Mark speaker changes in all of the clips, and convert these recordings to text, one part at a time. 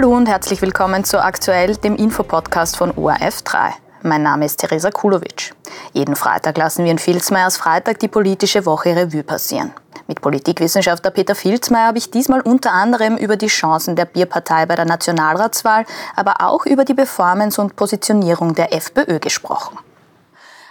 Speaker 1: Hallo und herzlich willkommen zu Aktuell, dem Infopodcast von ORF 3. Mein Name ist Theresa Kulovic. Jeden Freitag lassen wir in Filzmeiers Freitag die politische Woche Revue passieren. Mit Politikwissenschaftler Peter Filzmeier habe ich diesmal unter anderem über die Chancen der Bierpartei bei der Nationalratswahl, aber auch über die Performance und Positionierung der FPÖ gesprochen.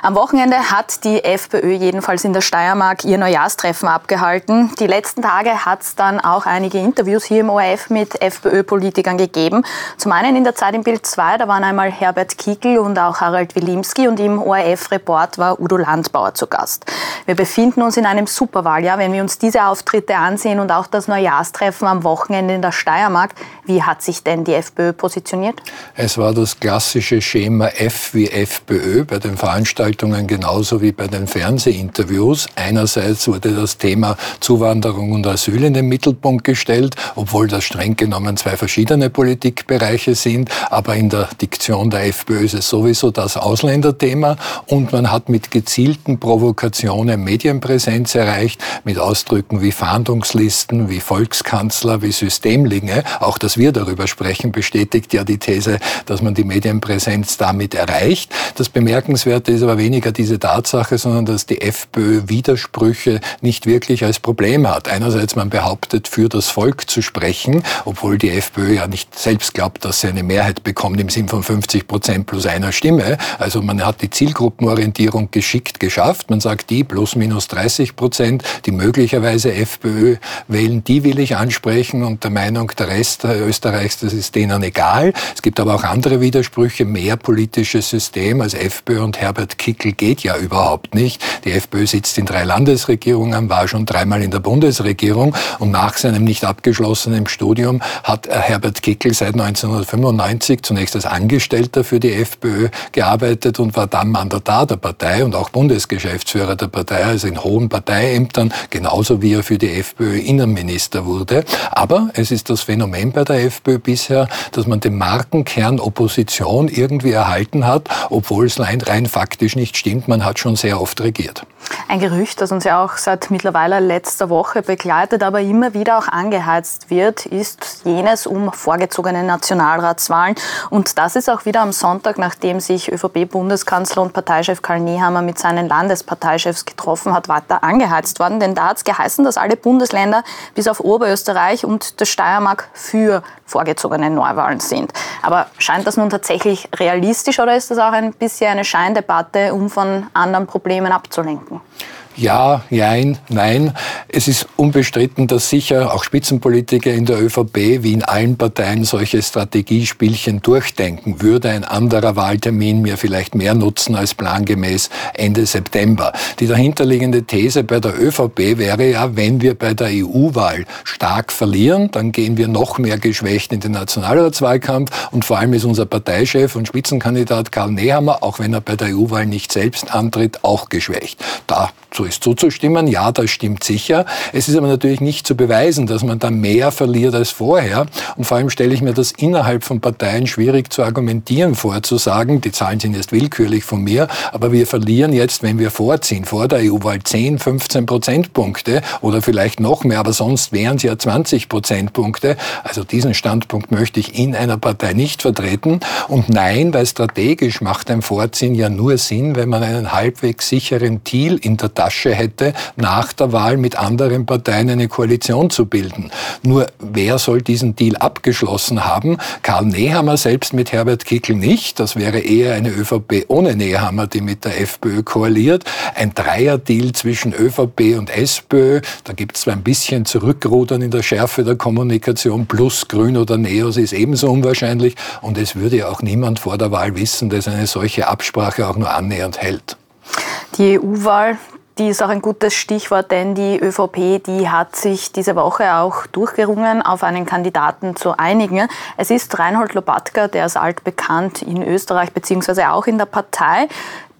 Speaker 1: Am Wochenende hat die FPÖ jedenfalls in der Steiermark ihr Neujahrstreffen abgehalten. Die letzten Tage hat es dann auch einige Interviews hier im ORF mit FPÖ-Politikern gegeben. Zum einen in der Zeit im Bild 2, da waren einmal Herbert Kickl und auch Harald Wilimski und im ORF-Report war Udo Landbauer zu Gast. Wir befinden uns in einem Superwahljahr, wenn wir uns diese Auftritte ansehen und auch das Neujahrstreffen am Wochenende in der Steiermark. Wie hat sich denn die FPÖ positioniert?
Speaker 2: Es war das klassische Schema F wie FPÖ bei den Veranstaltungen Veranstaltungen genauso wie bei den Fernsehinterviews. Einerseits wurde das Thema Zuwanderung und Asyl in den Mittelpunkt gestellt, obwohl das streng genommen zwei verschiedene Politikbereiche sind. Aber in der Diktion der FPÖ ist es sowieso das Ausländerthema. Und man hat mit gezielten Provokationen Medienpräsenz erreicht, mit Ausdrücken wie Fahndungslisten, wie Volkskanzler, wie Systemlinge. Auch dass wir darüber sprechen, bestätigt ja die These, dass man die Medienpräsenz damit erreicht. Das Bemerkenswerte ist aber weniger diese Tatsache, sondern dass die FPÖ Widersprüche nicht wirklich als Problem hat. Einerseits man behauptet, für das Volk zu sprechen, obwohl die FPÖ ja nicht selbst glaubt, dass sie eine Mehrheit bekommt im Sinn von 50 Prozent plus einer Stimme. Also man hat die Zielgruppenorientierung geschickt geschafft. Man sagt, die plus minus 30 Prozent, die möglicherweise FPÖ wählen, die will ich ansprechen und der Meinung, der Rest Österreichs, das ist denen egal. Es gibt aber auch andere Widersprüche, mehr politisches System als FPÖ und Herbert Kickl geht ja überhaupt nicht. Die FPÖ sitzt in drei Landesregierungen, war schon dreimal in der Bundesregierung und nach seinem nicht abgeschlossenen Studium hat Herbert Kickl seit 1995 zunächst als Angestellter für die FPÖ gearbeitet und war dann Mandatar der Partei und auch Bundesgeschäftsführer der Partei, also in hohen Parteiämtern, genauso wie er für die FPÖ Innenminister wurde. Aber es ist das Phänomen bei der FPÖ bisher, dass man den Markenkern Opposition irgendwie erhalten hat, obwohl es rein faktisch nicht stimmt. Man hat schon sehr oft regiert.
Speaker 1: Ein Gerücht, das uns ja auch seit mittlerweile letzter Woche begleitet, aber immer wieder auch angeheizt wird, ist jenes um vorgezogene Nationalratswahlen. Und das ist auch wieder am Sonntag, nachdem sich ÖVP-Bundeskanzler und Parteichef Karl Nehammer mit seinen Landesparteichefs getroffen hat, weiter angeheizt worden. Denn da hat es geheißen, dass alle Bundesländer bis auf Oberösterreich und der Steiermark für vorgezogene Neuwahlen sind. Aber scheint das nun tatsächlich realistisch oder ist das auch ein bisschen eine Scheindebatte, um von anderen Problemen abzulenken? 뭐?
Speaker 2: Ja, jein, nein. Es ist unbestritten, dass sicher auch Spitzenpolitiker in der ÖVP wie in allen Parteien solche Strategiespielchen durchdenken. Würde ein anderer Wahltermin mir vielleicht mehr nutzen als plangemäß Ende September? Die dahinterliegende These bei der ÖVP wäre ja, wenn wir bei der EU-Wahl stark verlieren, dann gehen wir noch mehr geschwächt in den Nationalratswahlkampf und vor allem ist unser Parteichef und Spitzenkandidat Karl Nehammer, auch wenn er bei der EU-Wahl nicht selbst antritt, auch geschwächt. Da so ist zuzustimmen. Ja, das stimmt sicher. Es ist aber natürlich nicht zu beweisen, dass man da mehr verliert als vorher. Und vor allem stelle ich mir das innerhalb von Parteien schwierig zu argumentieren vorzusagen. Die Zahlen sind jetzt willkürlich von mir, aber wir verlieren jetzt, wenn wir vorziehen, vor der EU-Wahl 10, 15 Prozentpunkte oder vielleicht noch mehr, aber sonst wären es ja 20 Prozentpunkte. Also diesen Standpunkt möchte ich in einer Partei nicht vertreten. Und nein, weil strategisch macht ein Vorziehen ja nur Sinn, wenn man einen halbwegs sicheren Deal in der Tasche hätte, nach der Wahl mit anderen Parteien eine Koalition zu bilden. Nur wer soll diesen Deal abgeschlossen haben? Karl Nehammer selbst mit Herbert Kickl nicht. Das wäre eher eine ÖVP ohne Nehammer, die mit der FPÖ koaliert. Ein Dreierdeal zwischen ÖVP und SPÖ. Da gibt es zwar ein bisschen Zurückrudern in der Schärfe der Kommunikation, plus Grün oder Neos ist ebenso unwahrscheinlich. Und es würde ja auch niemand vor der Wahl wissen, dass eine solche Absprache auch nur annähernd hält.
Speaker 1: Die EU-Wahl, die ist auch ein gutes Stichwort, denn die ÖVP, die hat sich diese Woche auch durchgerungen, auf einen Kandidaten zu einigen. Es ist Reinhold Lobatka, der ist altbekannt in Österreich beziehungsweise auch in der Partei.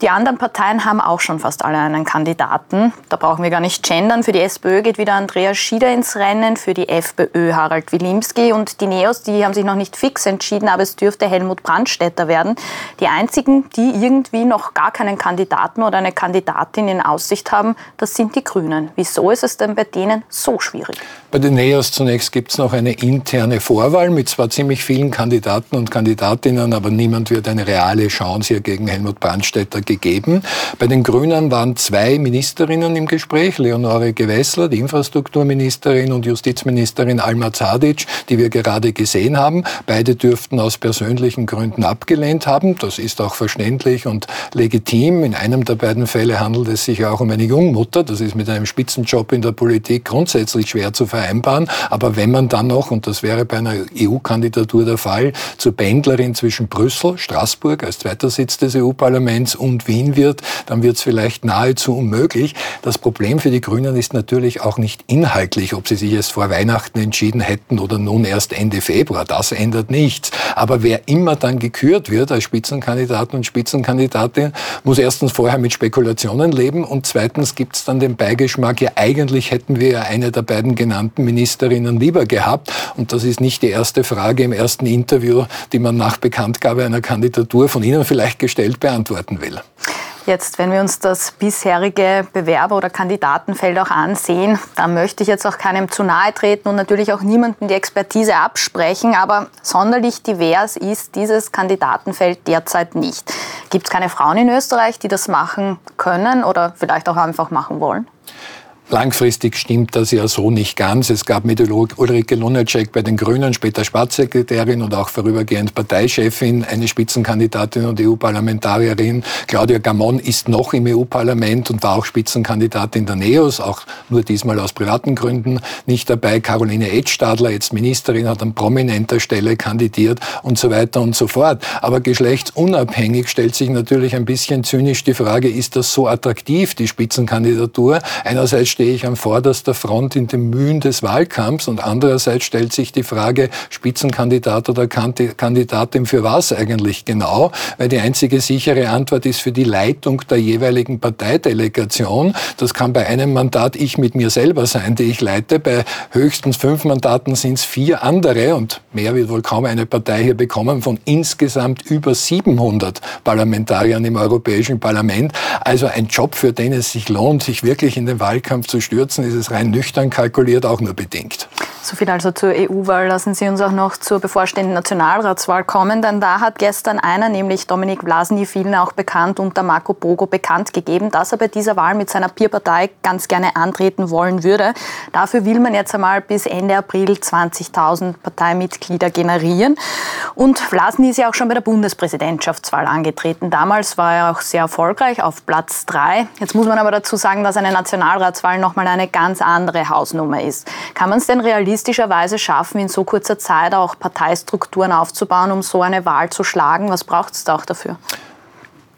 Speaker 1: Die anderen Parteien haben auch schon fast alle einen Kandidaten. Da brauchen wir gar nicht gendern. Für die SPÖ geht wieder Andreas Schieder ins Rennen, für die FPÖ Harald Wilimski und die Neos, die haben sich noch nicht fix entschieden, aber es dürfte Helmut Brandstätter werden. Die einzigen, die irgendwie noch gar keinen Kandidaten oder eine Kandidatin in Aussicht haben, das sind die Grünen. Wieso ist es denn bei denen so schwierig?
Speaker 2: Bei den Neos zunächst gibt es noch eine interne Vorwahl mit zwar ziemlich vielen Kandidaten und Kandidatinnen, aber niemand wird eine reale Chance hier gegen Helmut Brandstätter gegeben. Bei den Grünen waren zwei Ministerinnen im Gespräch, Leonore Gewessler, die Infrastrukturministerin und Justizministerin Alma Zadic, die wir gerade gesehen haben. Beide dürften aus persönlichen Gründen abgelehnt haben. Das ist auch verständlich und legitim. In einem der beiden Fälle handelt es sich auch um eine Jungmutter. Das ist mit einem Spitzenjob in der Politik grundsätzlich schwer zu vereinbaren. Aber wenn man dann noch, und das wäre bei einer EU-Kandidatur der Fall, zur Pendlerin zwischen Brüssel, Straßburg als zweiter Sitz des EU-Parlaments und und Wien wird, dann wird es vielleicht nahezu unmöglich. Das Problem für die Grünen ist natürlich auch nicht inhaltlich, ob sie sich erst vor Weihnachten entschieden hätten oder nun erst Ende Februar. Das ändert nichts. Aber wer immer dann gekürt wird als Spitzenkandidat und Spitzenkandidatin, muss erstens vorher mit Spekulationen leben und zweitens gibt es dann den Beigeschmack, ja eigentlich hätten wir ja eine der beiden genannten Ministerinnen lieber gehabt. Und das ist nicht die erste Frage im ersten Interview, die man nach Bekanntgabe einer Kandidatur von Ihnen vielleicht gestellt beantworten will.
Speaker 1: Jetzt, wenn wir uns das bisherige Bewerber- oder Kandidatenfeld auch ansehen, da möchte ich jetzt auch keinem zu nahe treten und natürlich auch niemandem die Expertise absprechen, aber sonderlich divers ist dieses Kandidatenfeld derzeit nicht. Gibt es keine Frauen in Österreich, die das machen können oder vielleicht auch einfach machen wollen?
Speaker 2: Langfristig stimmt das ja so nicht ganz. Es gab mit Ulrike Lunacek bei den Grünen, später Staatssekretärin und auch vorübergehend Parteichefin, eine Spitzenkandidatin und EU-Parlamentarierin. Claudia Gamon ist noch im EU-Parlament und war auch Spitzenkandidatin der NEOS, auch nur diesmal aus privaten Gründen nicht dabei. Caroline Edstadler, jetzt Ministerin, hat an prominenter Stelle kandidiert und so weiter und so fort. Aber geschlechtsunabhängig stellt sich natürlich ein bisschen zynisch die Frage, ist das so attraktiv, die Spitzenkandidatur? Einerseits stehe ich an vorderster Front in den Mühen des Wahlkampfs und andererseits stellt sich die Frage, Spitzenkandidat oder Kandidatin für was eigentlich genau? Weil die einzige sichere Antwort ist für die Leitung der jeweiligen Parteidelegation. Das kann bei einem Mandat ich mit mir selber sein, die ich leite. Bei höchstens fünf Mandaten sind es vier andere und mehr wird wohl kaum eine Partei hier bekommen von insgesamt über 700 Parlamentariern im Europäischen Parlament. Also ein Job, für den es sich lohnt, sich wirklich in den Wahlkampf zu stürzen, ist es rein nüchtern kalkuliert auch nur bedingt.
Speaker 1: So viel also zur EU-Wahl. Lassen Sie uns auch noch zur bevorstehenden Nationalratswahl kommen, denn da hat gestern einer, nämlich Dominik Vlasny, vielen auch bekannt, unter Marco Bogo bekannt gegeben, dass er bei dieser Wahl mit seiner Peer-Partei ganz gerne antreten wollen würde. Dafür will man jetzt einmal bis Ende April 20.000 Parteimitglieder generieren. Und Vlasny ist ja auch schon bei der Bundespräsidentschaftswahl angetreten. Damals war er auch sehr erfolgreich auf Platz 3. Jetzt muss man aber dazu sagen, dass eine Nationalratswahl nochmal eine ganz andere Hausnummer ist. Kann man es denn realistisch realistischerweise schaffen, in so kurzer Zeit auch Parteistrukturen aufzubauen, um so eine Wahl zu schlagen? Was braucht es da auch dafür?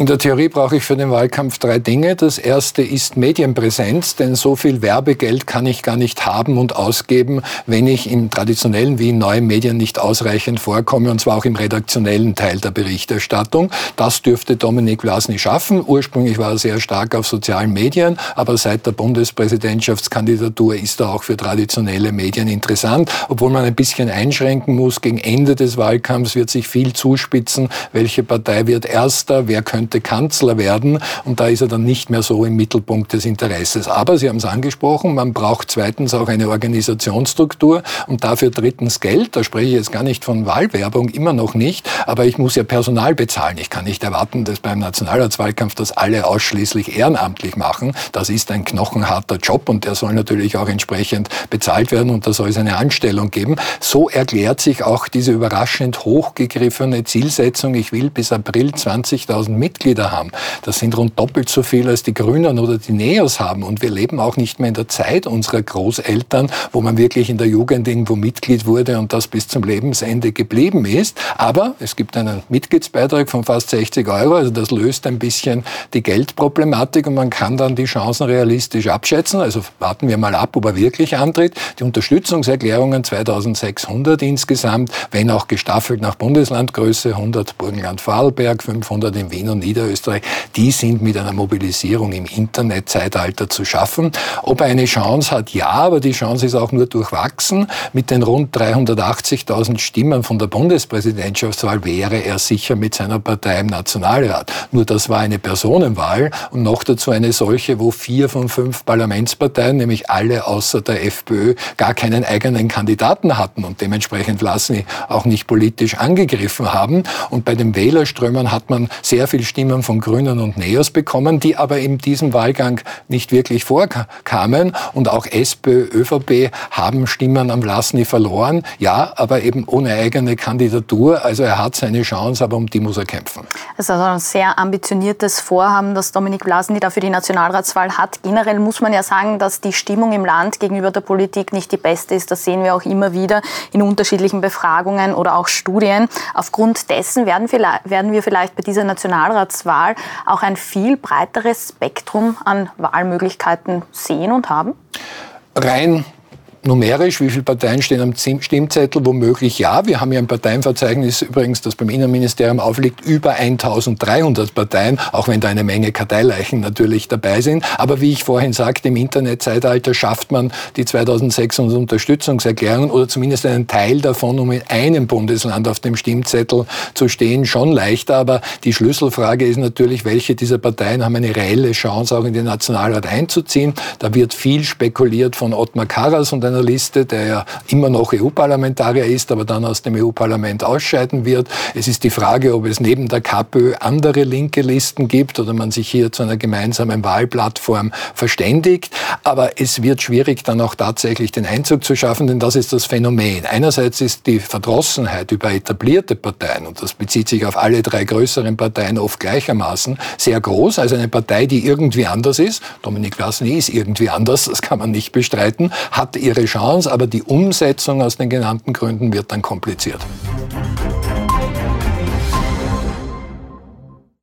Speaker 2: In der Theorie brauche ich für den Wahlkampf drei Dinge. Das erste ist Medienpräsenz, denn so viel Werbegeld kann ich gar nicht haben und ausgeben, wenn ich im traditionellen wie in neuen Medien nicht ausreichend vorkomme, und zwar auch im redaktionellen Teil der Berichterstattung. Das dürfte Dominik Vlasny schaffen. Ursprünglich war er sehr stark auf sozialen Medien, aber seit der Bundespräsidentschaftskandidatur ist er auch für traditionelle Medien interessant, obwohl man ein bisschen einschränken muss. Gegen Ende des Wahlkampfs wird sich viel zuspitzen. Welche Partei wird Erster? Wer könnte könnte Kanzler werden und da ist er dann nicht mehr so im Mittelpunkt des Interesses. Aber Sie haben es angesprochen, man braucht zweitens auch eine Organisationsstruktur und dafür drittens Geld. Da spreche ich jetzt gar nicht von Wahlwerbung, immer noch nicht, aber ich muss ja Personal bezahlen. Ich kann nicht erwarten, dass beim Nationalratswahlkampf das alle ausschließlich ehrenamtlich machen. Das ist ein knochenharter Job und der soll natürlich auch entsprechend bezahlt werden und da soll es eine Anstellung geben. So erklärt sich auch diese überraschend hochgegriffene Zielsetzung, ich will bis April 20.000 Mitglieder Mitglieder haben. Das sind rund doppelt so viel, als die Grünen oder die Neos haben. Und wir leben auch nicht mehr in der Zeit unserer Großeltern, wo man wirklich in der Jugend irgendwo Mitglied wurde und das bis zum Lebensende geblieben ist. Aber es gibt einen Mitgliedsbeitrag von fast 60 Euro. Also das löst ein bisschen die Geldproblematik und man kann dann die Chancen realistisch abschätzen. Also warten wir mal ab, ob er wirklich antritt. Die Unterstützungserklärungen 2600 insgesamt, wenn auch gestaffelt nach Bundeslandgröße, 100 Burgenland-Vorarlberg, 500 in Wien und Niederösterreich, die sind mit einer Mobilisierung im Internetzeitalter zu schaffen. Ob er eine Chance hat, ja, aber die Chance ist auch nur durchwachsen. Mit den rund 380.000 Stimmen von der Bundespräsidentschaftswahl wäre er sicher mit seiner Partei im Nationalrat. Nur das war eine Personenwahl und noch dazu eine solche, wo vier von fünf Parlamentsparteien, nämlich alle außer der FPÖ, gar keinen eigenen Kandidaten hatten und dementsprechend lassen auch nicht politisch angegriffen haben. Und bei den Wählerströmen hat man sehr viel Stimmen von Grünen und Neos bekommen, die aber in diesem Wahlgang nicht wirklich vorkamen. Und auch SPÖ, ÖVP haben Stimmen am Lasny verloren. Ja, aber eben ohne eigene Kandidatur. Also er hat seine Chance, aber um die muss er kämpfen.
Speaker 1: Das ist also ein sehr ambitioniertes Vorhaben, das Dominik Vlasny da für die Nationalratswahl hat. Generell muss man ja sagen, dass die Stimmung im Land gegenüber der Politik nicht die beste ist. Das sehen wir auch immer wieder in unterschiedlichen Befragungen oder auch Studien. Aufgrund dessen werden, werden wir vielleicht bei dieser Nationalratswahl auch ein viel breiteres Spektrum an Wahlmöglichkeiten sehen und haben?
Speaker 2: Rein numerisch, wie viele Parteien stehen am Stimmzettel, womöglich ja. Wir haben ja ein Parteienverzeichnis übrigens, das beim Innenministerium aufliegt, über 1300 Parteien, auch wenn da eine Menge Karteileichen natürlich dabei sind. Aber wie ich vorhin sagte, im Internetzeitalter schafft man die 2600 Unterstützungserklärungen oder zumindest einen Teil davon, um in einem Bundesland auf dem Stimmzettel zu stehen, schon leichter. Aber die Schlüsselfrage ist natürlich, welche dieser Parteien haben eine reelle Chance, auch in den Nationalrat einzuziehen. Da wird viel spekuliert von Ottmar Karas und einer Liste, der ja immer noch EU-Parlamentarier ist, aber dann aus dem EU-Parlament ausscheiden wird. Es ist die Frage, ob es neben der KPÖ andere linke Listen gibt oder man sich hier zu einer gemeinsamen Wahlplattform verständigt. Aber es wird schwierig, dann auch tatsächlich den Einzug zu schaffen, denn das ist das Phänomen. Einerseits ist die Verdrossenheit über etablierte Parteien, und das bezieht sich auf alle drei größeren Parteien oft gleichermaßen, sehr groß. Also eine Partei, die irgendwie anders ist, Dominik Vlasny ist irgendwie anders, das kann man nicht bestreiten, hat ihre Chance, aber die Umsetzung aus den genannten Gründen wird dann kompliziert.